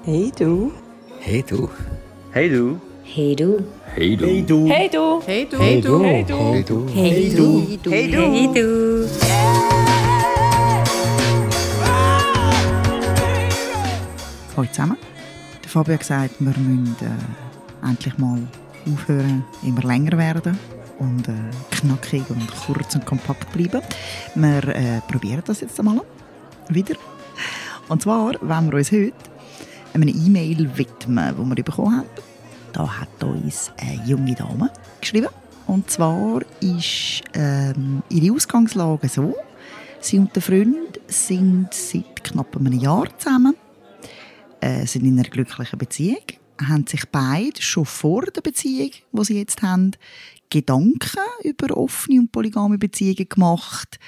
Hey du. Hey du. Hey du. Hey du. Hey du. Hey du. Hey du. Hey du. Hey du. Hey du. Hey du. Hey du. Hey. Hallo zusammen. Der Fabio hat gesagt, wir müssen äh, endlich mal aufhören, immer länger werden und äh, knackig und kurz und kompakt bleiben. Wir äh, probieren das jetzt einmal wieder. Und zwar wollen wir uns heute eine E-Mail widmen, die wir bekommen haben. Da hat uns eine junge Dame geschrieben. Und zwar ist ähm, ihre Ausgangslage so, sie und der Freund sind seit knapp einem Jahr zusammen äh, sind in einer glücklichen Beziehung, haben sich beide schon vor der Beziehung, die sie jetzt haben, Gedanken über offene und polygame Beziehungen gemacht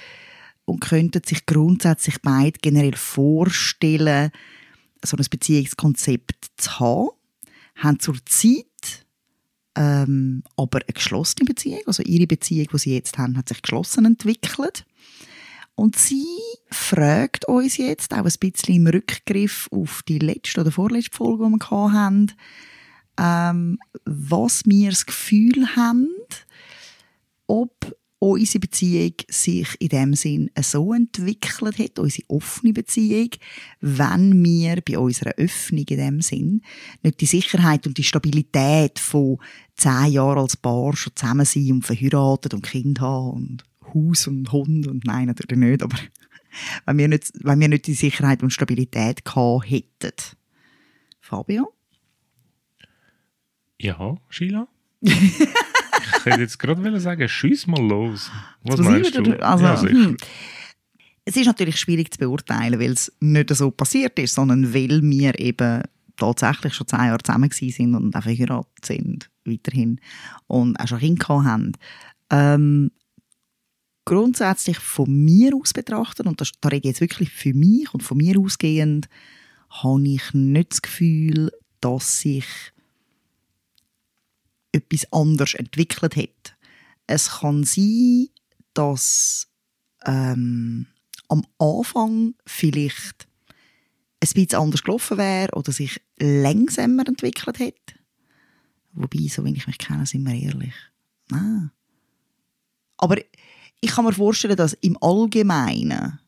und könnten sich grundsätzlich beide generell vorstellen, so ein Beziehungskonzept zu haben, haben zur Zeit ähm, aber eine geschlossene Beziehung, also ihre Beziehung, die sie jetzt haben, hat sich geschlossen entwickelt. Und sie fragt uns jetzt, auch ein bisschen im Rückgriff auf die letzte oder vorletzte Folge, die wir hatten, ähm, was wir das Gefühl haben, ob unsere Beziehung sich in dem Sinn so entwickelt hat, unsere offene Beziehung, wenn wir bei unserer Öffnung in dem Sinn nicht die Sicherheit und die Stabilität von zehn Jahren als Paar schon zusammen sind und verheiratet und Kind haben und Haus und Hund und nein, natürlich nicht, aber wenn wir nicht, wenn wir nicht die Sicherheit und Stabilität gehabt hätten. Fabio? Ja, Sheila? ich hätte jetzt gerade sagen, schieß mal los. Was Was meinst ich du? Also, ja, hm. Es ist natürlich schwierig zu beurteilen, weil es nicht so passiert ist, sondern weil wir eben tatsächlich schon zehn Jahre zusammen sind und auch verheiratet sind, weiterhin, und auch schon Kinder haben. Ähm, grundsätzlich von mir aus betrachtet, und das, da rede ich jetzt wirklich für mich und von mir ausgehend, habe ich nicht das Gefühl, dass sich etwas anders entwickelt hat. Es kann sein, dass ähm, am Anfang vielleicht ein bisschen anders gelaufen wäre oder sich langsamer entwickelt hat. Wobei, so wie ich mich kenne, sind wir ehrlich. Nein. Aber ich kann mir vorstellen, dass im Allgemeinen,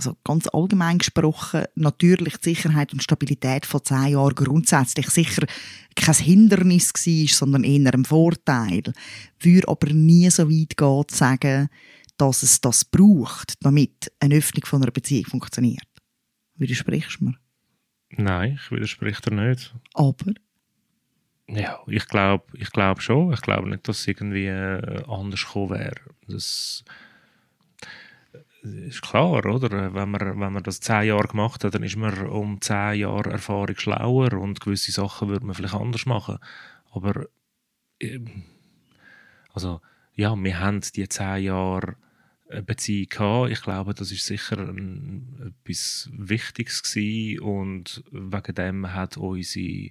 also ganz allgemein gesprochen, natürlich die Sicherheit und Stabilität von zehn Jahren grundsätzlich sicher kein Hindernis war, sondern eher ein Vorteil. Würde aber nie so weit gehen, zu sagen, dass es das braucht, damit eine Öffnung von einer Beziehung funktioniert. Widersprichst du mir? Nein, ich widerspreche dir nicht. Aber Ja, ich glaube ich glaub schon. Ich glaube nicht, dass es irgendwie äh, anders gekommen wäre. Das ist klar, oder? Wenn man, wenn man das zehn Jahre gemacht hat, dann ist man um zehn Jahre Erfahrung schlauer und gewisse Sachen würde man vielleicht anders machen. Aber ähm, also, ja, wir haben die zehn Jahre eine Beziehung gehabt. Ich glaube, das ist sicher ein, etwas Wichtiges gewesen und wegen dem hat unsere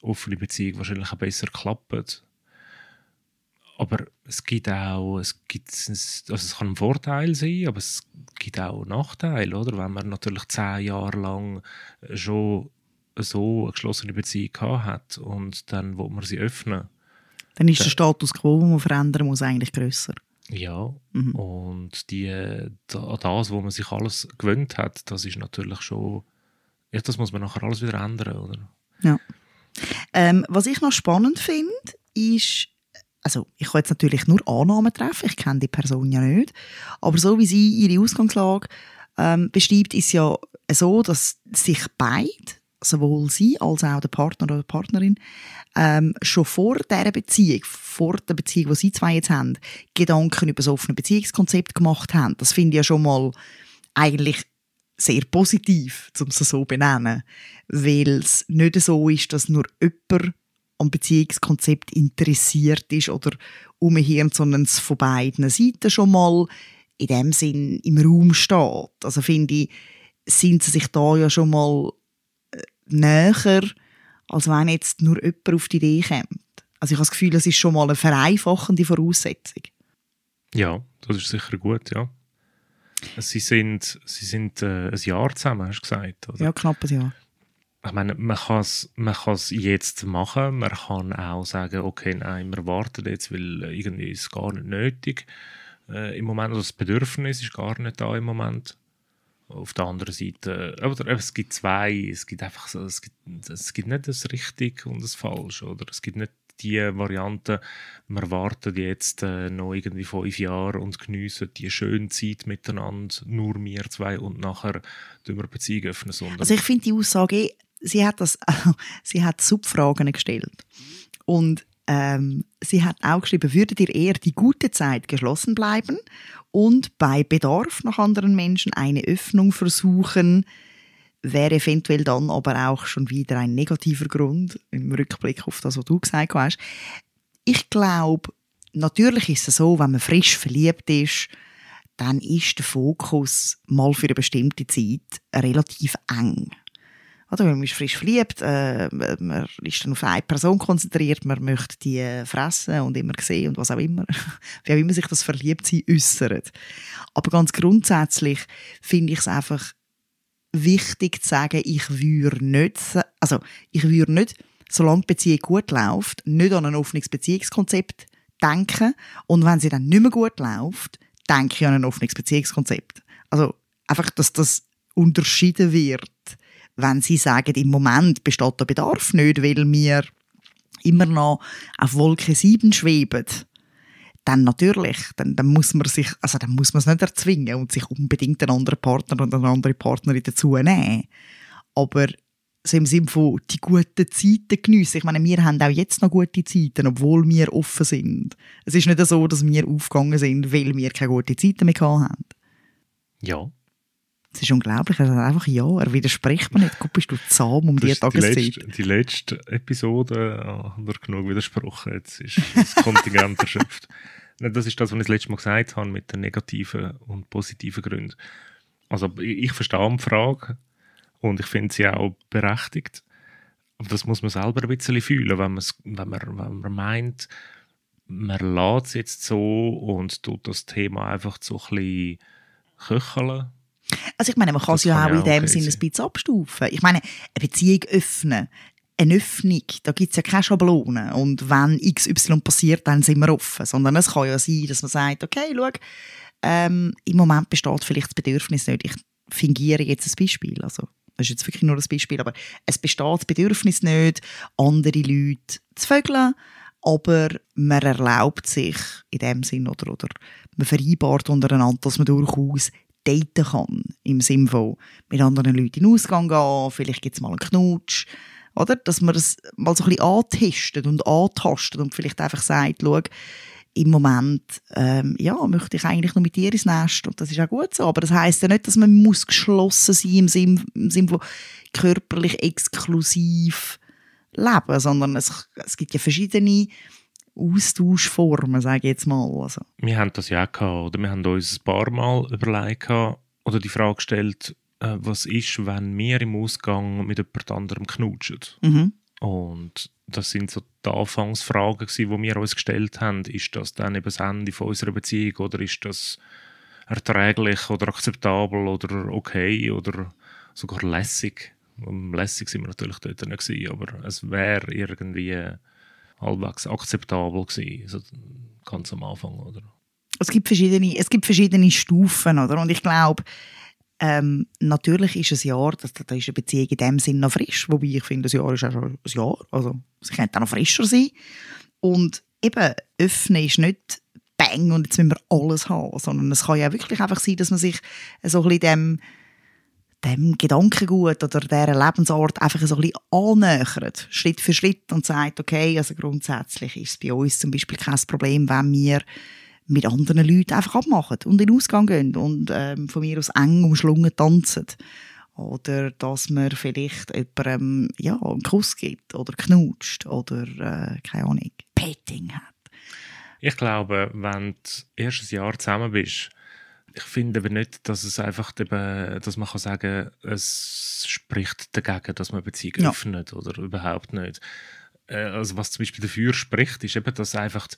offene Beziehung wahrscheinlich auch besser geklappt. Aber es gibt auch, es gibt, also es kann ein Vorteil sein, aber es gibt auch Nachteile, oder? Wenn man natürlich zehn Jahre lang schon so eine geschlossene Beziehung hat und dann will man sie öffnen. dann ist der Status quo, den man verändern muss, eigentlich grösser. Ja, Mhm. und die, da- das, wo man sich alles gewöhnt hat, das ist natürlich schon, ja, das muss man nachher alles wieder ändern, oder? Ja. Ähm, was ich noch spannend finde, ist, also ich kann jetzt natürlich nur Annahmen treffen, ich kenne die Person ja nicht, aber so wie sie ihre Ausgangslage ähm, beschreibt, ist ja so, dass sich beide, sowohl sie als auch der Partner oder die Partnerin, ähm, schon vor dieser Beziehung, vor der Beziehung, die sie zwei jetzt haben, Gedanken über so offene Beziehungskonzept gemacht haben. Das finde ich ja schon mal eigentlich sehr positiv, um es so zu benennen. Weil es nicht so ist, dass nur jemand am Beziehungskonzept interessiert ist oder umgehend, sondern es von beiden Seiten schon mal in dem Sinn im Raum steht. Also finde ich, sind sie sich da ja schon mal äh, näher, als wenn jetzt nur jemand auf die Idee kommt. Also ich habe das Gefühl, es ist schon mal eine vereinfachende Voraussetzung. Ja, das ist sicher gut, ja. Sie sind, sie sind äh, ein Jahr zusammen, hast du gesagt, oder? Ja, knapp ein Jahr. Ich meine, man kann es man kann's jetzt machen. Man kann auch sagen, okay, nein, wir warten jetzt, weil irgendwie ist es gar nicht nötig äh, im Moment. Also das Bedürfnis ist gar nicht da im Moment. Auf der anderen Seite, oder es gibt zwei, es gibt einfach so, es gibt, es gibt nicht das Richtig und das Falsch, oder es gibt nicht die Variante, wir warten jetzt äh, noch irgendwie fünf Jahre und geniessen die schöne Zeit miteinander, nur wir zwei und nachher tun wir Beziehungen öffnen. Also ich finde die Aussage, sie hat, das, sie hat Subfragen gestellt. Und ähm, sie hat auch geschrieben, würdet ihr eher die gute Zeit geschlossen bleiben und bei Bedarf nach anderen Menschen eine Öffnung versuchen, wäre eventuell dann aber auch schon wieder ein negativer Grund im Rückblick auf das, was du gesagt hast. Ich glaube, natürlich ist es so, wenn man frisch verliebt ist, dann ist der Fokus mal für eine bestimmte Zeit relativ eng. Oder man ist frisch verliebt, äh, man ist dann auf eine Person konzentriert, man möchte die äh, fressen und immer sehen und was auch immer. Wie auch immer sich das Verliebtsein äußert. Aber ganz grundsätzlich finde ich es einfach wichtig zu sagen, ich würde nicht, also ich würde nicht, solange die Beziehung gut läuft, nicht an ein offenes Beziehungskonzept denken und wenn sie dann nicht mehr gut läuft, denke ich an ein offenes Beziehungskonzept. Also einfach, dass das unterschieden wird, wenn sie sagen, im Moment besteht der Bedarf nicht, weil wir immer noch auf Wolke 7 schweben dann natürlich, dann, dann muss man sich, also dann muss man es nicht erzwingen und sich unbedingt einen anderen Partner und eine andere Partnerin dazu nehmen. Aber so im Sinne von die guten Zeiten geniessen. Ich meine, wir haben auch jetzt noch gute Zeiten, obwohl wir offen sind. Es ist nicht so, dass wir aufgegangen sind, weil wir keine guten Zeiten mehr haben. Ja. Es ist unglaublich, er sagt einfach ja, er widerspricht mir nicht. Guck, bist du zahm um Das die ist die, Tageszeit. letzte, die letzte Episode äh, hat er genug widersprochen. Jetzt ist das Kontingent erschöpft. Das ist das, was ich das letzte Mal gesagt habe, mit den negativen und positiven Gründen. Also ich, verstehe die Frage und ich finde sie auch berechtigt. Aber das muss man selber ein bisschen fühlen, wenn, wenn, man, wenn man meint, man lässt es jetzt so und tut das Thema einfach so ein bisschen köcheln. Also ich meine, man kann es ja auch in dem Sinne ein bisschen abstufen. Ich meine, eine Beziehung öffnen, eine Öffnung, da gibt es ja keine Schablone. Und wenn XY passiert, dann sind wir offen. Sondern es kann ja sein, dass man sagt, okay, schau, ähm, im Moment besteht vielleicht das Bedürfnis nicht. Ich fingiere jetzt ein Beispiel. Also, das ist jetzt wirklich nur ein Beispiel, aber es besteht das Bedürfnis nicht, andere Leute zu vögeln, aber man erlaubt sich in dem Sinn oder, oder man vereinbart untereinander, dass man durchaus daten kann. Im Sinne von mit anderen Leuten in den Ausgang gehen, vielleicht gibt es mal einen Knutsch. Oder? Dass man es mal so ein bisschen antestet und antastet und vielleicht einfach sagt, schau, im Moment ähm, ja, möchte ich eigentlich nur mit dir ins Nest und das ist auch gut so. Aber das heißt ja nicht, dass man muss geschlossen sein im Sinne im Sinn von körperlich exklusiv leben, sondern es, es gibt ja verschiedene Austauschformen, sage ich jetzt mal. Also, wir haben das ja auch gehabt, oder? Wir haben uns ein paar Mal überlegt oder die Frage gestellt, äh, was ist, wenn wir im Ausgang mit jemand anderem knutschen? mhm. Und das sind so die Anfangsfragen, die wir uns gestellt haben. Ist das dann eben das Ende von unserer Beziehung oder ist das erträglich oder akzeptabel oder okay oder sogar lässig? Und lässig sind wir natürlich dort nicht gewesen, aber es wäre irgendwie halbwegs akzeptabel gewesen, also ganz am Anfang, oder? es gibt verschiedene, es gibt verschiedene Stufen, oder? Und ich glaube, ähm, natürlich ist ein Jahr, das, da ist eine Beziehung in dem Sinn noch frisch, wobei ich finde, ein Jahr ist auch schon ein Jahr, also sie könnte auch noch frischer sein. Und eben, öffnen ist nicht bang und jetzt müssen wir alles haben, sondern es kann ja wirklich einfach sein, dass man sich so ein bisschen dem, dem Gedankengut oder dieser Lebensart einfach so ein bisschen annähert, Schritt für Schritt und sagt, okay, also grundsätzlich ist es bei uns zum Beispiel kein Problem, wenn wir mit anderen Leuten einfach abmachen und in den Ausgang gehen und ähm, von mir aus eng umschlungen tanzen. Oder dass man vielleicht jemandem ja, einen Kuss gibt oder knutscht oder, äh, keine Ahnung, Petting hat. Ich glaube, wenn du erst ein Jahr zusammen bist, ich finde aber nicht, dass es einfach eben, dass man kann sagen, es spricht dagegen, dass man Beziehungen Ja. öffnet oder überhaupt nicht. Äh, also was zum Beispiel dafür spricht, ist eben, dass einfach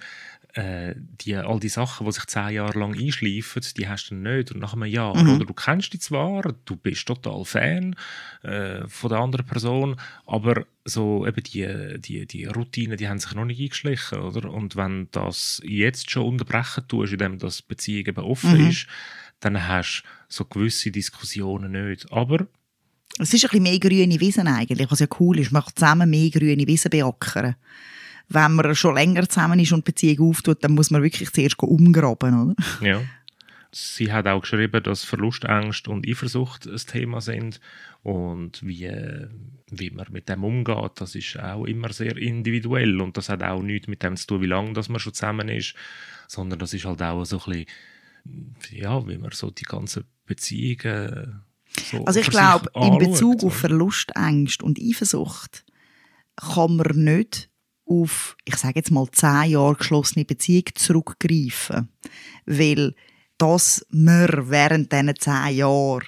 äh, die, all die Sachen, die sich zehn Jahre lang einschleifen, die hast du nicht. Und nach einem Jahr, Mhm. oder du kennst die zwar, du bist total Fan äh, von der anderen Person, aber so eben die, die, die Routinen, die haben sich noch nicht eingeschlichen, oder? Und wenn das jetzt schon unterbrechen tust, indem das die Beziehung eben offen Mhm. ist, dann hast du so gewisse Diskussionen nicht. Aber Es ist ein bisschen mehr grüne Wiesen eigentlich, was ja cool ist. Man kann zusammen mehr grüne Wiesen beackern. Wenn man schon länger zusammen ist und Beziehung auftut, dann muss man wirklich zuerst umgraben, oder? Ja. Sie hat auch geschrieben, dass Verlustängst und Eifersucht ein Thema sind und wie, wie man mit dem umgeht, das ist auch immer sehr individuell und das hat auch nichts mit dem zu tun, wie lange man schon zusammen ist, sondern das ist halt auch so ein bisschen, ja, wie man so die ganzen Beziehungen so Also ich glaube, in anschaut, Bezug auf Verlustängste und Eifersucht kann man nicht auf, ich sage jetzt mal, zehn Jahre geschlossene Beziehung zurückgreifen. Weil dass man während diesen zehn Jahren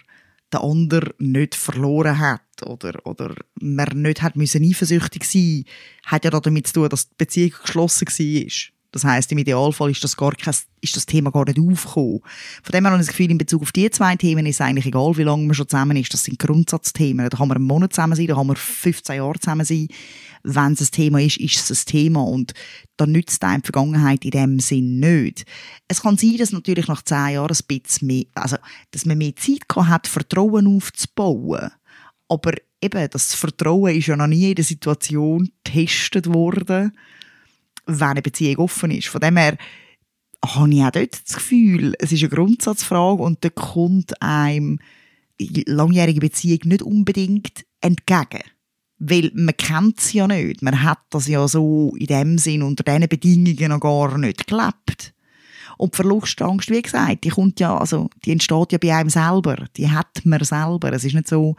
den anderen nicht verloren hat oder, oder man nicht hat müssen eifersüchtig sein hat ja damit zu tun, dass die Beziehung geschlossen war. Das heißt, im Idealfall ist das, gar kein, ist das Thema gar nicht aufgekommen. Von dem her habe ich das Gefühl, in Bezug auf diese zwei Themen ist es eigentlich egal, wie lange man schon zusammen ist. Das sind Grundsatzthemen. Da kann man einen Monat zusammen sein, da kann man 15 Jahre zusammen sein. Wenn es ein Thema ist, ist es ein Thema. Und dann nützt einem die Vergangenheit in dem Sinn nicht. Es kann sein, dass natürlich nach zehn Jahren ein bisschen mehr, also, dass man mehr Zeit hat, Vertrauen aufzubauen. Aber eben, das Vertrauen ist ja noch nie in der Situation getestet worden, wenn eine Beziehung offen ist. Von dem her habe ich auch dort das Gefühl, es ist eine Grundsatzfrage und da kommt einem langjährige Beziehung nicht unbedingt entgegen. Weil man kennt sie ja nicht. Man hat das ja so in dem Sinn unter diesen Bedingungen noch gar nicht gelebt. Und die Verlustangst, wie gesagt, die kommt ja, also, die entsteht ja bei einem selber. Die hat man selber. Es ist nicht so,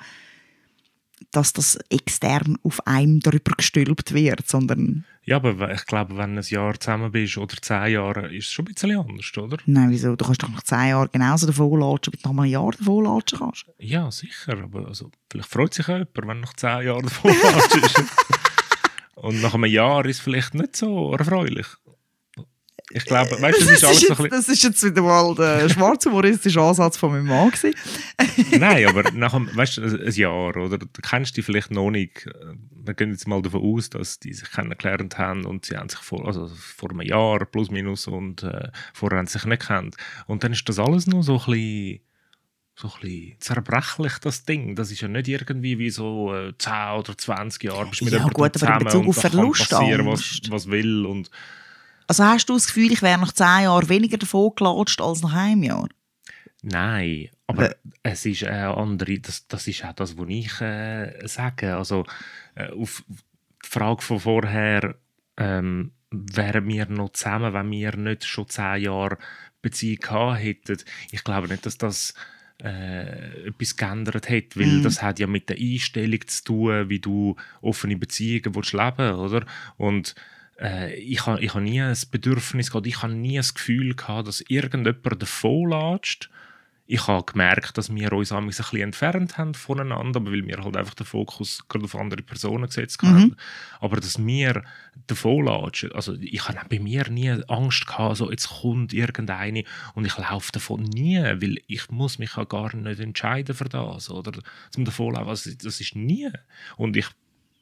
dass das extern auf einem darüber gestülpt wird, sondern, Ja, aber ich glaube, wenn du ein Jahr zusammen bist oder zehn Jahre, ist es schon ein bisschen anders, oder? nein, wieso? Du kannst doch nach zehn Jahren genauso davon latschen, wie du nach einem Jahr davon latschen kannst. Ja, sicher. Aber also, vielleicht freut sich jemand, wenn du nach zehn Jahren davon ist. Und nach einem Jahr ist es vielleicht nicht so erfreulich. Ich glaube, weißt du, das ist alles so ein jetzt, bisschen... das ist jetzt wieder mal der schwarzhumoristische Ansatz von meinem Mann gewesen. Nein, aber nach einem, weißt du, ein Jahr, oder? Du kennst die vielleicht noch nicht. Wir gehen jetzt mal davon aus, dass die sich kennengelernt haben und sie haben sich vor, also vor einem Jahr plus minus und äh, vorher haben sie sich nicht kennt. Und dann ist das alles noch so ein bisschen so ein bisschen zerbrechlich, das Ding. Das ist ja nicht irgendwie wie so äh, 10 oder 20 Jahre bist mit Ja, gut, aber in Bezug auf passieren, was, was will. Und Also hast du das Gefühl, ich wäre nach zehn Jahren weniger davon gelatscht als nach einem Jahr? Nein, aber es ist äh, andere, das, das ist auch das, was ich äh, sage. Also äh, auf die Frage von vorher, ähm, wären wir noch zusammen, wenn wir nicht schon zehn Jahre Beziehung gehabt hätten. Ich glaube nicht, dass das äh, etwas geändert hat, weil Mhm. das hat ja mit der Einstellung zu tun, wie du offene Beziehungen willst leben oder? Und äh, ich habe ich ha nie ein Bedürfnis gehabt, ich habe nie das Gefühl gehabt, dass irgendjemand davon latscht. Ich habe gemerkt, dass wir uns ein bisschen entfernt haben voneinander, aber weil wir halt einfach den Fokus gerade auf andere Personen gesetzt haben. Aber dass wir davon latschen, also ich habe bei mir nie Angst gehabt, so jetzt kommt irgendeine und ich laufe davon nie, weil ich muss mich ja gar nicht entscheiden für das, oder zum davonlaufen, also das ist nie. Und ich,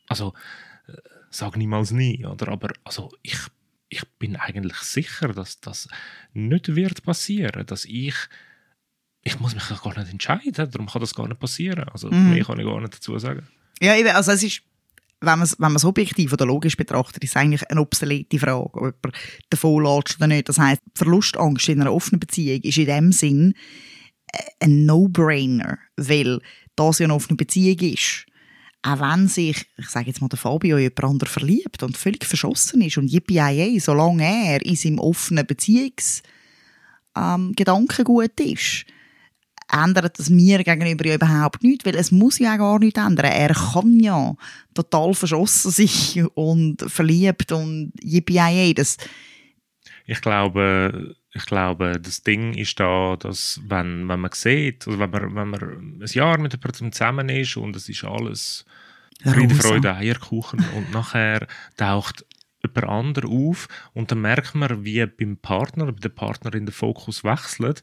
also sage niemals nie, oder? Aber also ich, ich bin eigentlich sicher, dass das nicht wird passieren, dass ich ich muss mich gar nicht entscheiden, darum kann das gar nicht passieren. Also mehr kann ich gar nicht dazu sagen. Ja, eben, also es ist, wenn man es wenn man's objektiv oder logisch betrachtet, ist es eigentlich eine obsolete Frage, ob jemand davon latscht oder nicht. Das heisst, Verlustangst in einer offenen Beziehung ist in dem Sinn äh, ein No-Brainer, weil das ja eine offene Beziehung ist. Auch wenn sich, ich sage jetzt mal, der Fabio jemand anderen verliebt und völlig verschossen ist und yippie solange er in seinem offenen Beziehungs ähm, ist, ändert das mir gegenüber ja überhaupt nichts, weil es muss ja gar nichts ändern. Er kann ja total verschossen sein und verliebt und yippie das Ich glaube, ich glaube, das Ding ist da, dass wenn, wenn man sieht, also wenn man, wenn man ein Jahr mit der Person zusammen ist und es ist alles Friede. Freude, Eierkuchen. Und nachher taucht jemand anderer auf und dann merkt man, wie beim Partner, bei der Partnerin der Fokus wechselt.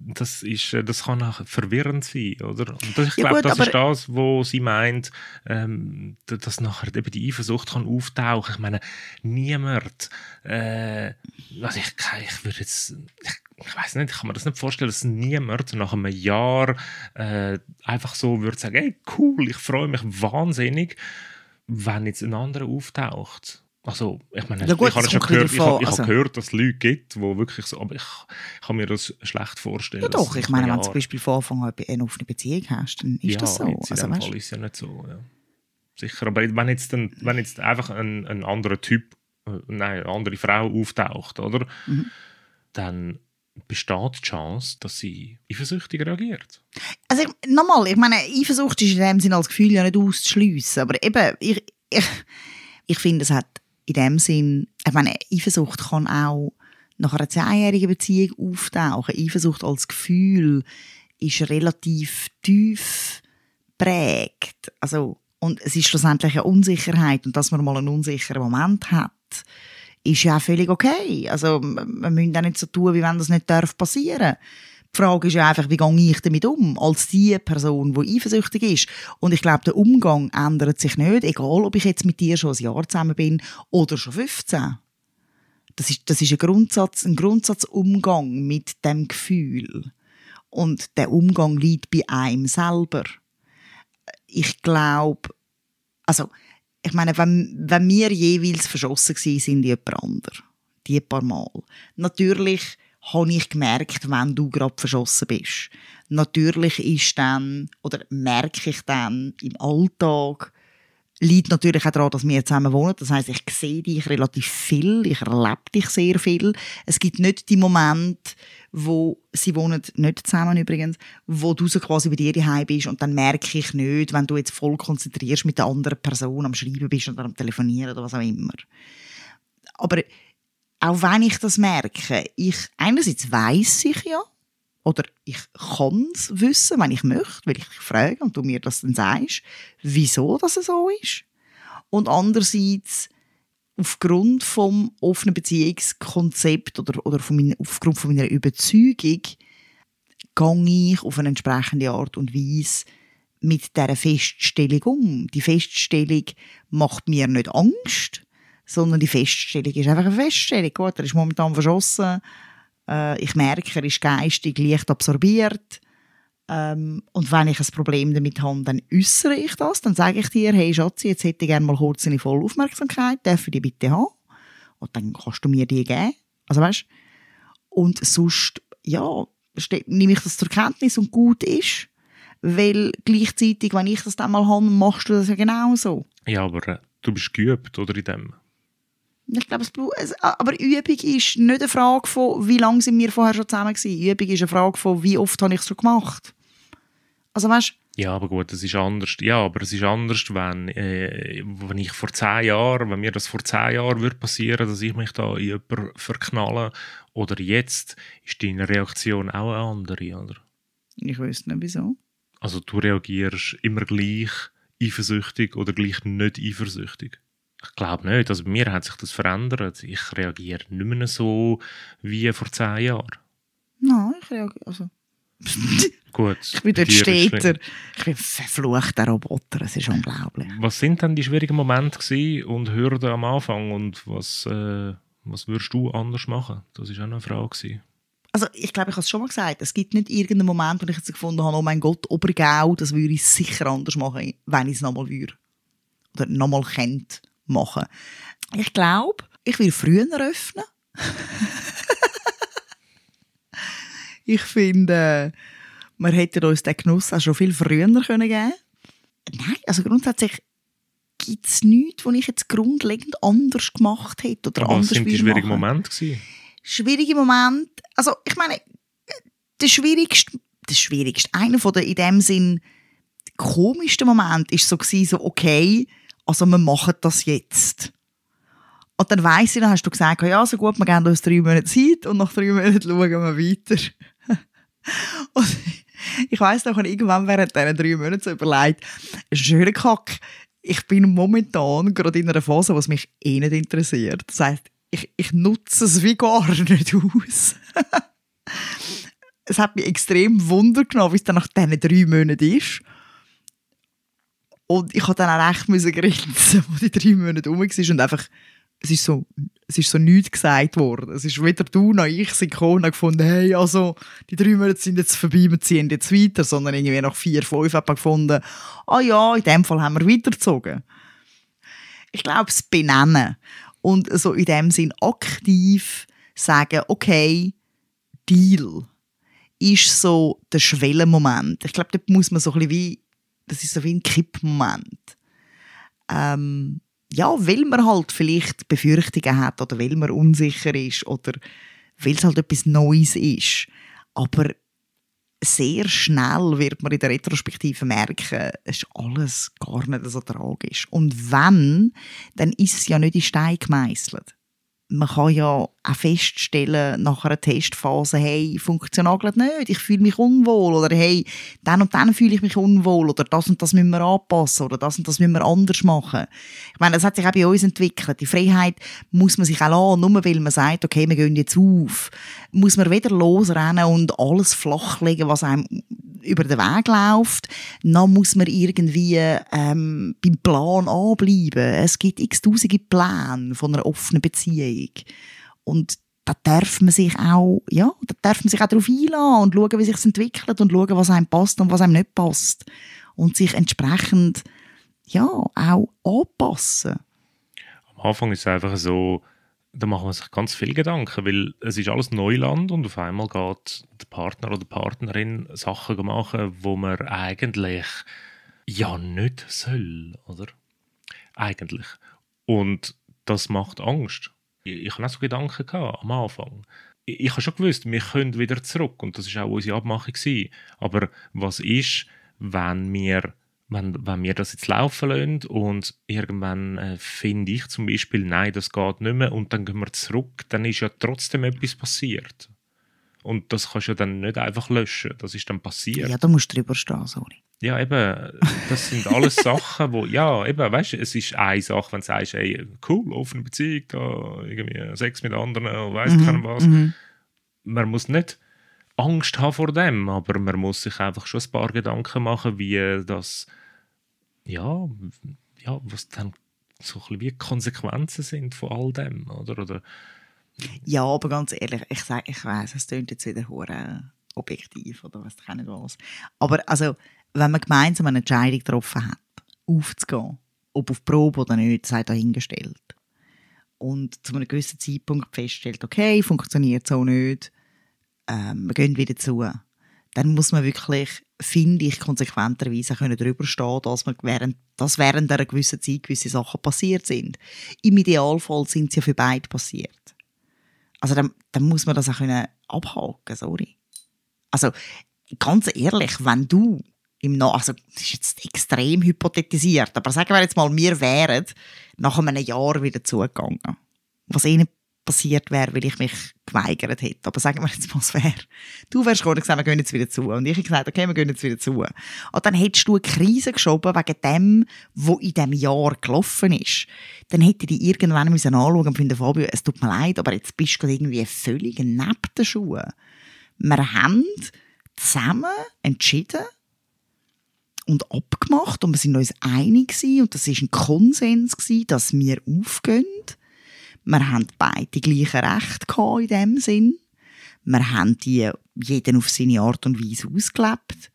Das, ist, äh, das kann auch verwirrend sein, oder? Und das, ich Ja glaube, das ist das, wo sie meint, ähm, dass nachher eben die Eifersucht kann auftauchen. Ich meine, niemand, äh, also ich, ich würde jetzt, ich, ich weiß nicht, ich kann mir das nicht vorstellen, dass niemand nach einem Jahr äh, einfach so würde sagen, hey, cool, ich freue mich wahnsinnig, wenn jetzt ein anderer auftaucht. Also, ich meine, Ja gut, ich habe schon gehört, ich, habe, also- gehört, dass es Leute gibt, die wirklich so, aber ich, kann mir das schlecht vorstellen. Ja doch, ich meine, wenn du zum Beispiel von Anfang an eine offene Beziehung hast, dann ist ja, das so. In Also, dem weißt, Fall ist ja nicht so. Ja. Sicher, aber wenn jetzt, dann, wenn jetzt einfach ein, ein anderer Typ, äh, nein, eine andere Frau auftaucht, oder? Mhm. Dann besteht die Chance, dass sie eifersüchtig reagiert. also nochmal, ich meine, Eifersucht ist in dem Sinne als Gefühl ja nicht auszuschliessen, aber eben, ich, ich, ich finde, es hat in dem Sinn, ich meine, Eifersucht kann auch nach einer zehnjährigen Beziehung auftauchen. Eifersucht als Gefühl ist relativ tief prägt. Also, und es ist schlussendlich eine Unsicherheit und dass man mal einen unsicheren Moment hat, ist ja auch völlig okay. Also, m- wir müssen auch nicht so tun, wie wenn das nicht darf passieren Die Frage ist ja einfach, wie gehe ich damit um, als die Person, die eifersüchtig ist. Und ich glaube, der Umgang ändert sich nicht, egal ob ich jetzt mit dir schon ein Jahr zusammen bin oder schon 15. Das ist, das ist ein Grundsatz, ein Grundsatzumgang mit dem Gefühl. Und der Umgang liegt bei einem selber. Ich glaube, also, ich meine, wenn, wenn wir jeweils verschossen waren sind in jemand anderes, die paar Mal, natürlich habe ich gemerkt, wenn du gerade verschossen bist. Natürlich ist dann, oder merke ich dann im Alltag, liegt natürlich auch daran, dass wir zusammen wohnen. Das heißt, ich sehe dich relativ viel, ich erlebe dich sehr viel. Es gibt nicht die Momente, wo sie wohnen nicht zusammen übrigens, wo du so quasi bei dir daheim bist und dann merke ich nicht, wenn du jetzt voll konzentrierst mit der anderen Person am Schreiben bist oder am Telefonieren oder was auch immer. Aber auch wenn ich das merke, ich einerseits weiß ich ja, oder ich kann es wissen, wenn ich möchte, weil ich frage und du mir das dann sagst, wieso das so ist. Und andererseits, aufgrund vom offenen Beziehungskonzept oder, oder von meiner, aufgrund von meiner Überzeugung, gehe ich auf eine entsprechende Art und Weise mit dieser Feststellung um. Die Feststellung macht mir nicht Angst, sondern die Feststellung ist einfach eine Feststellung. Gut, er ist momentan verschossen. Äh, ich merke, er ist geistig leicht absorbiert. Ähm, und wenn ich ein Problem damit habe, dann äußere ich das. Dann sage ich dir, hey Schatzi, jetzt hätte ich gerne mal kurz eine volle Aufmerksamkeit. Darf ich die bitte haben? Und dann kannst du mir die geben. Also weißt Und sonst, ja, nehme ich das zur Kenntnis und gut ist. Weil gleichzeitig, wenn ich das dann mal habe, machst du das ja genauso. Ja, aber äh, du bist geübt, oder, in dem? Ich glaube, es, aber Übung ist nicht eine Frage von, wie lange sind wir vorher schon zusammen gewesen. Übung ist eine Frage von, wie oft habe ich es schon gemacht. Also weißt Ja, aber gut, es ist anders. Ja, aber es ist anders, wenn, äh, wenn ich vor zehn Jahren, wenn mir das vor zehn Jahren würde passieren, dass ich mich da in jemanden verknalle, oder jetzt, ist deine Reaktion auch eine andere, oder? ich wüsste nicht wieso. Also du reagierst immer gleich eifersüchtig oder gleich nicht eifersüchtig? Ich glaube nicht. Also bei mir hat sich das verändert. Ich reagiere nicht mehr so wie vor zehn Jahren. Nein, ich reagiere. Also. Gut. ich bin dort steter. Ich bin verfluchter Roboter. Es ist unglaublich. Was sind denn die schwierigen Momente und Hürden am Anfang und was, äh, was würdest du anders machen? Das ist auch eine Frage. Gewesen. Also ich glaube, ich habe es schon mal gesagt. Es gibt nicht irgendeinen Moment, wo ich jetzt gefunden habe, oh mein Gott, Obergau, das würde ich sicher anders machen, wenn ich es nochmal würde. Oder nochmal kennt machen. Ich glaube, ich will früher öffnen. ich finde, wir hätten uns den Genuss auch schon viel früher können geben Nein, also grundsätzlich gibt es nichts, was ich jetzt grundlegend anders gemacht hätte oder Aber was anders sind die schwierigen machen. Momente gewesen? schwierige Moment. Also, ich meine, der schwierigste, der schwierigste, einer von der in dem Sinn komischsten Moment ist so gewesen, so okay, also wir machen das jetzt. Und dann weiss ich, dann hast du gesagt, ja, so gut, wir geben uns drei Monate Zeit und nach drei Monaten schauen wir weiter. und ich weiss noch, irgendwann während diesen drei Monaten so überlegt, schöner Kack. ich bin momentan gerade in einer Phase, was mich eh nicht interessiert. Das heisst, ich, ich nutze es wie gar nicht aus. es hat mich extrem Wunder genommen, wie es dann nach diesen drei Monaten ist. Und ich musste dann auch recht müssen grinsen, wo die drei Monate rum war und einfach, es ist so, es ist so nichts gesagt worden. Es ist weder du noch ich sind gekommen und gefunden, hey, also, die drei Monate sind jetzt vorbei, wir ziehen jetzt weiter, sondern irgendwie nach vier, fünf hat man gefunden, ah ja, in dem Fall haben wir weitergezogen. Ich glaube, das Benennen und so in dem Sinn aktiv sagen, okay, Deal, ist so der Schwellenmoment. Ich glaube, dort muss man so ein bisschen wie, das ist so wie ein Kippmoment. Ähm, ja, weil man halt vielleicht Befürchtungen hat oder weil man unsicher ist oder weil es halt etwas Neues ist. Aber sehr schnell wird man in der Retrospektive merken, es ist alles gar nicht so tragisch. Und wenn, dann ist es ja nicht in Stein gemeißelt man kann ja auch feststellen nach einer Testphase, hey, funktioniert nicht, ich fühle mich unwohl oder hey, dann und dann fühle ich mich unwohl oder das und das müssen wir anpassen oder das und das müssen wir anders machen. Ich meine, das hat sich auch bei uns entwickelt. Die Freiheit muss man sich auch lassen, nur weil man sagt, okay, wir gehen jetzt auf, muss man wieder losrennen und alles flachlegen, was einem über den Weg läuft, dann muss man irgendwie ähm, beim Plan anbleiben. Es gibt x tausende Pläne von einer offenen Beziehung. Und da darf man sich auch, ja, da darf man sich auch darauf einladen und schauen, wie sich entwickelt und schauen, was einem passt und was einem nicht passt. Und sich entsprechend, ja, auch anpassen. Am Anfang ist es einfach so, da machen wir sich ganz viel Gedanken, weil es ist alles Neuland und auf einmal geht der Partner oder die Partnerin Sachen machen, wo man eigentlich ja nicht soll, oder? Eigentlich. Und das macht Angst. Ich, ich hatte auch so Gedanken gehabt, am Anfang. Ich, ich habe schon gewusst, wir können wieder zurück und das ist auch unsere Abmachung gewesen. Aber was ist, wenn wir wenn, wenn wir das jetzt laufen lassen und irgendwann äh, finde ich zum Beispiel, nein, das geht nicht mehr und dann gehen wir zurück, dann ist ja trotzdem etwas passiert. Und das kannst du ja dann nicht einfach löschen, das ist dann passiert. Ja, da musst du drüber stehen, sorry. Ja, eben, das sind alles Sachen, wo, ja, eben, weißt du, es ist eine Sache, wenn du sagst, ey, cool, offene Beziehung, da, irgendwie Sex mit anderen, weiss mhm, keiner was. Mhm. Man muss nicht Angst haben vor dem, aber man muss sich einfach schon ein paar Gedanken machen, wie das, ja, ja was dann so ein wie Konsequenzen sind von all dem, oder? oder ja, aber ganz ehrlich, ich sage, ich weiß, es klingt jetzt wieder hure objektiv oder was ich was. Aber also, wenn man gemeinsam eine Entscheidung getroffen hat, aufzugehen, ob auf Probe oder nicht, sei dahingestellt. Und zu einem gewissen Zeitpunkt feststellt, okay, funktioniert so nicht, ähm, wir gehen wieder zu. Dann muss man wirklich, finde ich, konsequenterweise können darüber stehen, dass, man während, dass während einer gewissen Zeit gewisse Sachen passiert sind. Im Idealfall sind sie ja für beide passiert. Also dann, dann muss man das auch können abhaken, sorry. Also ganz ehrlich, wenn du im no also das ist jetzt extrem hypothetisiert, aber sagen wir jetzt mal, wir wären nach einem Jahr wieder zugegangen. Was eh nicht passiert wäre, weil ich mich geweigert hätte. Aber sagen wir jetzt mal, wäre. Du wärst gekommen und gesagt, wir gehen jetzt wieder zu. Und ich habe gesagt, okay, wir gehen jetzt wieder zu. Und dann hättest du eine Krise geschoben wegen dem, was in diesem Jahr gelaufen ist. Dann hätte ich irgendwann müssen anschauen und finden, Fabio, es tut mir leid, aber jetzt bist du irgendwie völlig neben den Schuhen. Wir haben zusammen entschieden, und abgemacht und wir sind uns einig gewesen, und das ist ein Konsens gewesen, dass wir aufgehen wir haben beide gleiche Rechte in dem Sinn. Wir haben die jeden auf seine Art und Weise ausgelebt.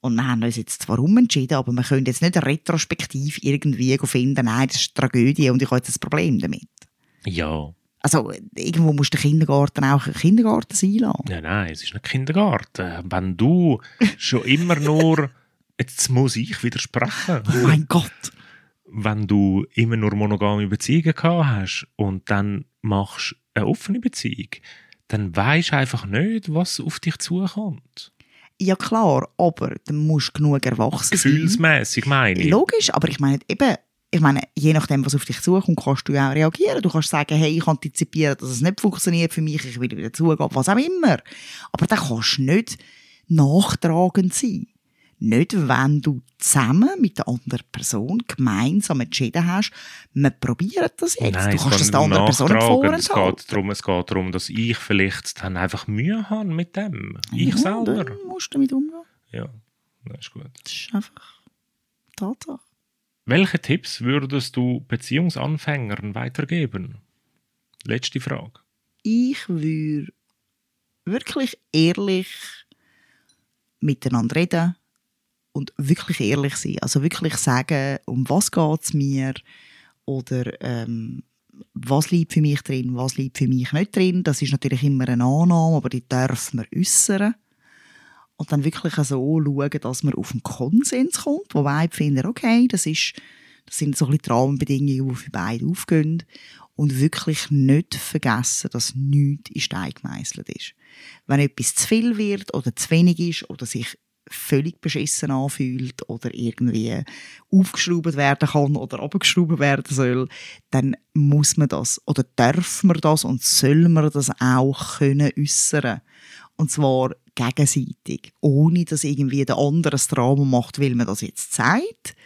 Und wir haben uns jetzt zwar umentschieden, aber wir können jetzt nicht retrospektiv irgendwie finden, nein, das ist eine Tragödie und ich habe jetzt ein Problem damit. Ja. Also, irgendwo muss der Kindergarten auch ein Kindergarten sein lassen. Ja, nein, es ist nicht Kindergarten. Wenn du schon immer nur, jetzt muss ich widersprechen. Oh mein Gott wenn du immer nur monogame Beziehungen gehabt hast und dann machst eine offene Beziehung, dann weisst du einfach nicht, was auf dich zukommt. Ja klar, aber dann musst du genug erwachsen sein. Gefühlsmässig meine ich. Logisch, aber ich meine eben, ich meine, je nachdem, was auf dich zukommt, kannst du auch reagieren. Du kannst sagen, hey, ich antizipiere, dass es nicht funktioniert für mich, ich will wieder zugehen, was auch immer. Aber dann kannst du nicht nachtragend sein. Nicht, wenn du zusammen mit der anderen Person gemeinsam entschieden hast, wir probieren das jetzt. Nein, du es kannst das der anderen Person nicht nachtragen. es vorenthalten. geht, darum, es geht darum, dass ich vielleicht dann einfach Mühe habe mit dem. Ich ja, selber. Dann musst du damit umgehen. Ja, das ist gut. Das ist einfach Tatsache. Welche Tipps würdest du Beziehungsanfängern weitergeben? Letzte Frage. Ich würde wirklich ehrlich miteinander reden und wirklich ehrlich sein. Also wirklich sagen, um was geht es mir oder ähm, was liegt für mich drin, was liegt für mich nicht drin. Das ist natürlich immer eine Annahme, aber die darf man äußern. Und dann wirklich so schauen, dass man auf einen Konsens kommt, wo beide finden, okay, das, ist, das sind so ein bisschen die Rahmenbedingungen, die für beide aufgehen. Und wirklich nicht vergessen, dass nichts in Stein gemeißelt ist. Wenn etwas zu viel wird oder zu wenig ist oder sich völlig beschissen anfühlt oder irgendwie aufgeschraubt werden kann oder abgeschraubt werden soll, dann muss man das oder darf man das und soll man das auch können äußern. Und zwar gegenseitig, ohne dass irgendwie der andere das Drama macht, weil man das jetzt sagt.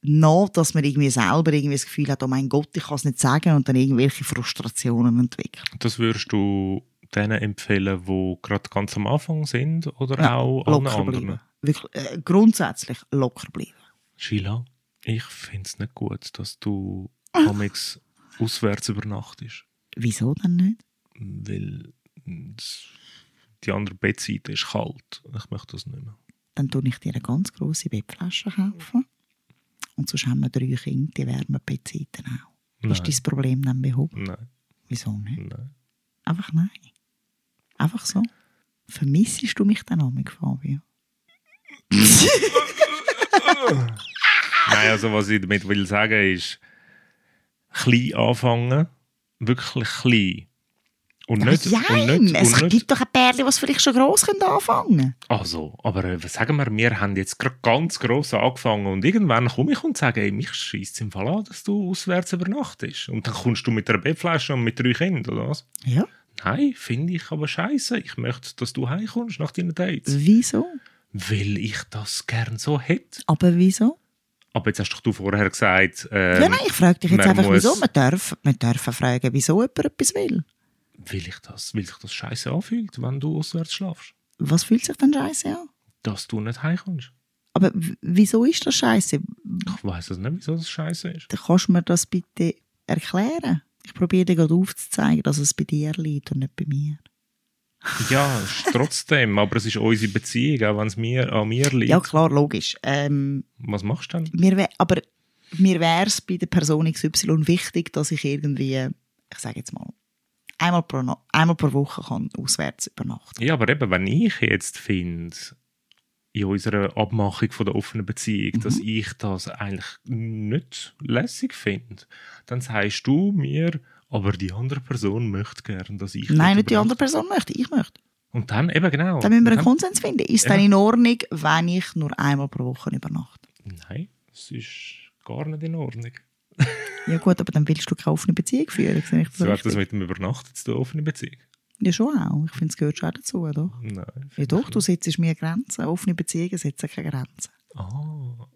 Noch, dass man irgendwie selber irgendwie das Gefühl hat, oh mein Gott, ich kann es nicht sagen und dann irgendwelche Frustrationen entwickelt. Das würdest du denen empfehlen, die gerade ganz am Anfang sind oder Ja, auch allen anderen? bleiben. Wirklich, äh, grundsätzlich locker bleiben. Sheila, ich finde es nicht gut, dass du amigs auswärts übernachtest. Wieso denn nicht? Weil die andere Bettseite ist kalt. Ich möchte das nicht mehr. Dann tue ich dir eine ganz grosse Bettflasche kaufen. Und sonst haben wir drei Kinder, die wärmen Bettseiten auch. Nein. Ist dein Problem dann behoben? Nein, Wieso nicht? nein. Einfach nein. Einfach so. Vermissest du mich dann auch mit Fabio? Nein, also was ich damit will sagen ist, klein anfangen, wirklich klein. Und nicht, Nein, und nicht, es und nicht gibt doch ein Pärchen, was vielleicht schon gross können anfangen Also, aber äh, sagen wir, wir haben jetzt gerade ganz gross angefangen und irgendwann komme ich und sage, ey, mich schießt im Fall an, dass du auswärts übernachtest. Und dann kommst du mit einer Bettflasche und mit drei Kindern, oder was? Ja. Nein, finde ich aber scheiße. Ich möchte, dass du heimkommst nach deinen Dates. Wieso? Weil ich das gern so hätte. Aber wieso? Aber jetzt hast doch du vorher gesagt, ähm, ja, nein, ich frage dich jetzt man einfach, muss- wieso. Wir dürfen, wir dürfen fragen, wieso jemand etwas will. will ich das, weil sich das scheiße anfühlt, wenn du auswärts schlafst. Was fühlt sich denn scheiße an? Dass du nicht heimkommst. Aber wieso ist das scheiße? Ich weiß es nicht, wieso das scheiße ist. Kannst du mir das bitte erklären? Ich probiere dir gerade aufzuzeigen, dass es bei dir liegt und nicht bei mir. Ja, trotzdem, aber es ist unsere Beziehung, auch wenn es mir, an mir liegt. Ja, klar, logisch. Ähm, Was machst du denn? mir aber mir wäre es bei der Person XY wichtig, dass ich irgendwie, ich sage jetzt mal, einmal pro, einmal pro Woche kann auswärts übernachten. Ja, aber eben, wenn ich jetzt finde, in unserer Abmachung von der offenen Beziehung, Mhm. dass ich das eigentlich nicht lässig finde, dann sagst du mir, aber die andere Person möchte gern, dass ich Nein, nicht die andere. Person möchte, ich möchte. Und dann eben genau. Dann müssen wir einen Dann- Konsens finden. Ist Ja. dann in Ordnung, wenn ich nur einmal pro Woche übernachte? Nein, es ist gar nicht in Ordnung. Ja gut, aber dann willst du keine offene Beziehung führen. Ich das So hat das mit dem Übernachten zu tun, offene Beziehung? Ja, schon auch. Ich finde, es gehört schon dazu, oder? Nein. Ja doch, du setzt mir Grenzen. Offene Beziehungen setzen keine Grenzen. Ah.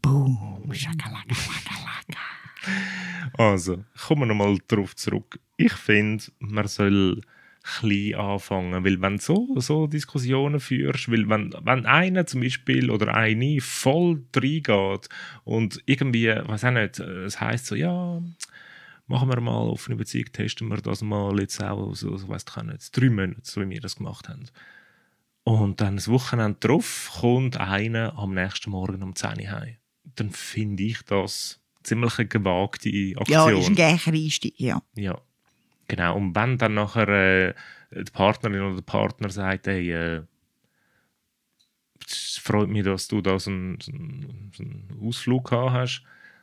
Boom. Schakalaka, schakalaka. Also, kommen wir nochmal darauf zurück. Ich finde, man soll klein anfangen, weil wenn du so, so Diskussionen führst, weil wenn, wenn einer zum Beispiel oder eine voll reingeht und irgendwie, weiß auch nicht, es heisst so, ja, machen wir mal auf eine Beziehung, testen wir das mal jetzt auch, so, so weiss ich nicht, drei Monate, so wie wir das gemacht haben. Und dann das Wochenende drauf kommt einer am nächsten Morgen um 10 Uhr heim. Dann finde ich das ziemlich eine gewagte Aktion. Ja, ist ein gleicher Einstieg, ja. Ja, genau. Und wenn dann nachher äh, die Partnerin oder der Partner sagt, hey, äh, es freut mich, dass du da so einen, so einen, so einen Ausflug gehabt hast,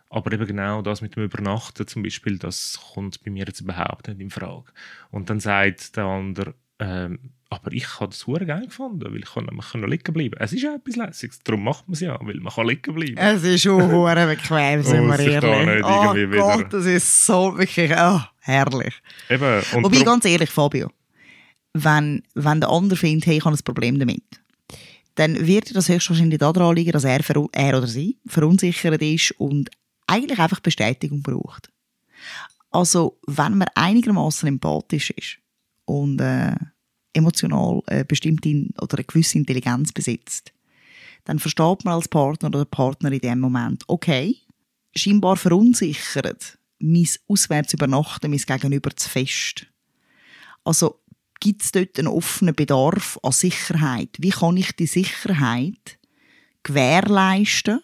aber eben genau das mit dem Übernachten zum Beispiel, das kommt bei mir jetzt überhaupt nicht in Frage. Und dann sagt der andere, ähm, aber ich habe das hure geil gefunden, weil ich kann nämlich noch liegen bleiben. Es ist ja etwas Lässiges, darum macht man es ja, weil man kann liegen bleiben. Es ist schon hure bequem, sind wir ich da ehrlich. nicht Oh irgendwie wieder- Gott, das ist so wirklich oh, herrlich. Eben, und Wobei, ganz ehrlich, Fabio, wenn, wenn der andere findet, hey, ich habe ein Problem damit, dann wird das höchstwahrscheinlich daran liegen, dass er, er oder sie verunsichert ist und eigentlich einfach Bestätigung braucht. Also, wenn man einigermaßen empathisch ist und äh, emotional äh, bestimmte oder eine gewisse Intelligenz besitzt, dann versteht man als Partner oder Partner in dem Moment, okay, scheinbar verunsichert mein Auswärtsübernachten, mein Gegenüber zu fest. Also gibt es dort einen offenen Bedarf an Sicherheit? Wie kann ich die Sicherheit gewährleisten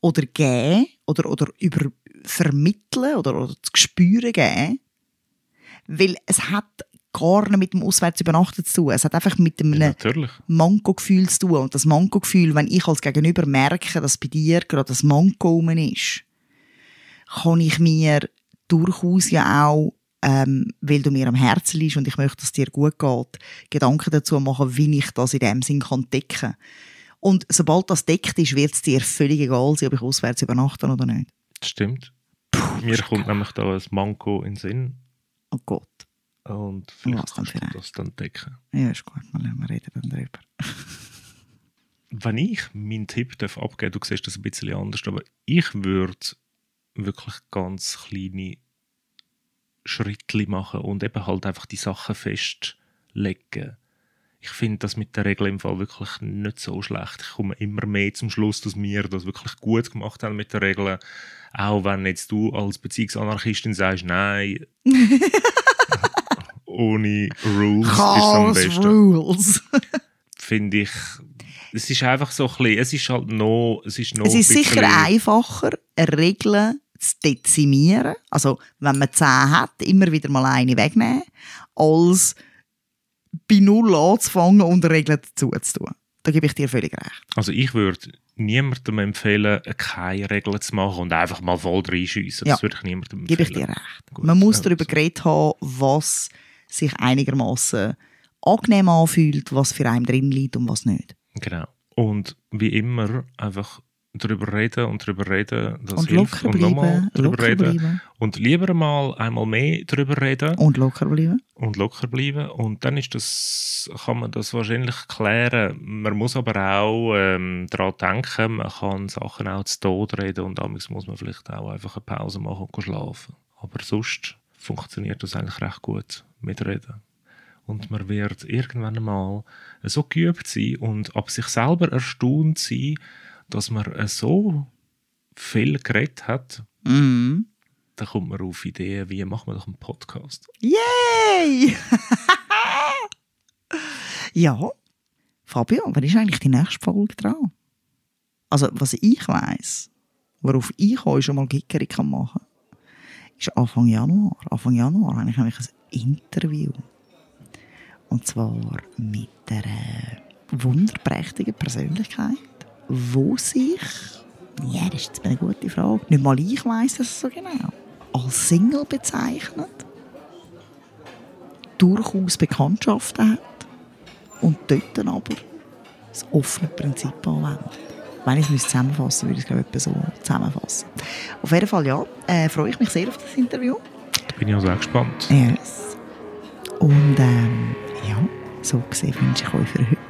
oder geben oder, oder über vermitteln oder, oder zu spüren geben? Weil es hat gar nicht mit dem Auswärtsübernachten zu tun. Es hat einfach mit einem Ja. Manko-Gefühl zu tun. Und das Manko-Gefühl, wenn ich als Gegenüber merke, dass bei dir gerade das Manko rum ist, kann ich mir durchaus ja auch, ähm, weil du mir am Herzen liegst und ich möchte, dass es dir gut geht, Gedanken dazu machen, wie ich das in dem Sinn kann decken Und sobald das deckt ist, wird es dir völlig egal sein, ob ich auswärts übernachte oder nicht. Das stimmt. Mir kommt nämlich da ein Manko in den Sinn. Oh Gott. Und vielleicht kannst du das dann decken. Ja, ist gut, wir wir reden dann drüber. Wenn ich meinen Tipp darf abgeben du siehst das ein bisschen anders, aber ich würde wirklich ganz kleine Schritte machen und eben halt einfach die Sachen festlegen. Ich finde das mit der Regel im Fall wirklich nicht so schlecht. Ich komme immer mehr zum Schluss, dass wir das wirklich gut gemacht haben mit der Regel. Auch wenn jetzt du als Beziehungsanarchistin sagst, nein, ohne Rules ist es am Chaos besten Rules. finde ich, es ist einfach so ein bisschen, es ist halt noch, es ist noch Es ist ein sicher einfacher, Regeln zu dezimieren. Also, wenn man zehn hat, immer wieder mal eine wegnehmen, als bei Null anzufangen und Regeln dazu zu tun. Da gebe ich dir völlig recht. Also ich würde niemandem empfehlen, keine Regeln zu machen und einfach mal voll reinschiessen. Ja. Das würde ich niemandem Gebe empfehlen. ich dir recht. Gut, man muss ja, darüber so. geredet haben, was sich einigermaßen angenehm anfühlt, was für einen drin liegt und was nicht. Genau. Und wie immer einfach darüber reden und darüber reden, das und hilft. locker und nochmal bleiben, darüber locker reden. bleiben Und lieber mal einmal mehr darüber reden und locker bleiben. und locker bleiben. Und dann ist das, kann man das wahrscheinlich klären. Man muss aber auch ähm, daran denken, man kann Sachen auch zu Tod reden und damals muss man vielleicht auch einfach eine Pause machen und schlafen. Aber sonst funktioniert das eigentlich recht gut mit Reden. Und man wird irgendwann einmal so geübt sein und ab sich selber erstaunt sein, dass man äh, so viel geredet hat, Mhm. dann kommt man auf Ideen, wie machen wir doch einen Podcast. Yay! ja, Fabio, wann ist eigentlich die nächste Folge dran? Also, was ich weiss, worauf ich euch schon mal kann machen ist Anfang Januar. Anfang Januar habe ich nämlich ein Interview. Und zwar mit einer wunderprächtigen Persönlichkeit, wo sich, ja, das ist eine gute Frage, nicht mal ich weiss es so genau, als Single bezeichnet durchaus Bekanntschaften hat und dort dann aber das offene Prinzip anwendet. Wenn ich es zusammenfassen müsste, würde ich es so zusammenfassen. Auf jeden Fall ja, äh, freue ich mich sehr auf das Interview. Da bin ich auch gespannt. Yes. Und ähm, ja, so gesehen wünsche ich euch für heute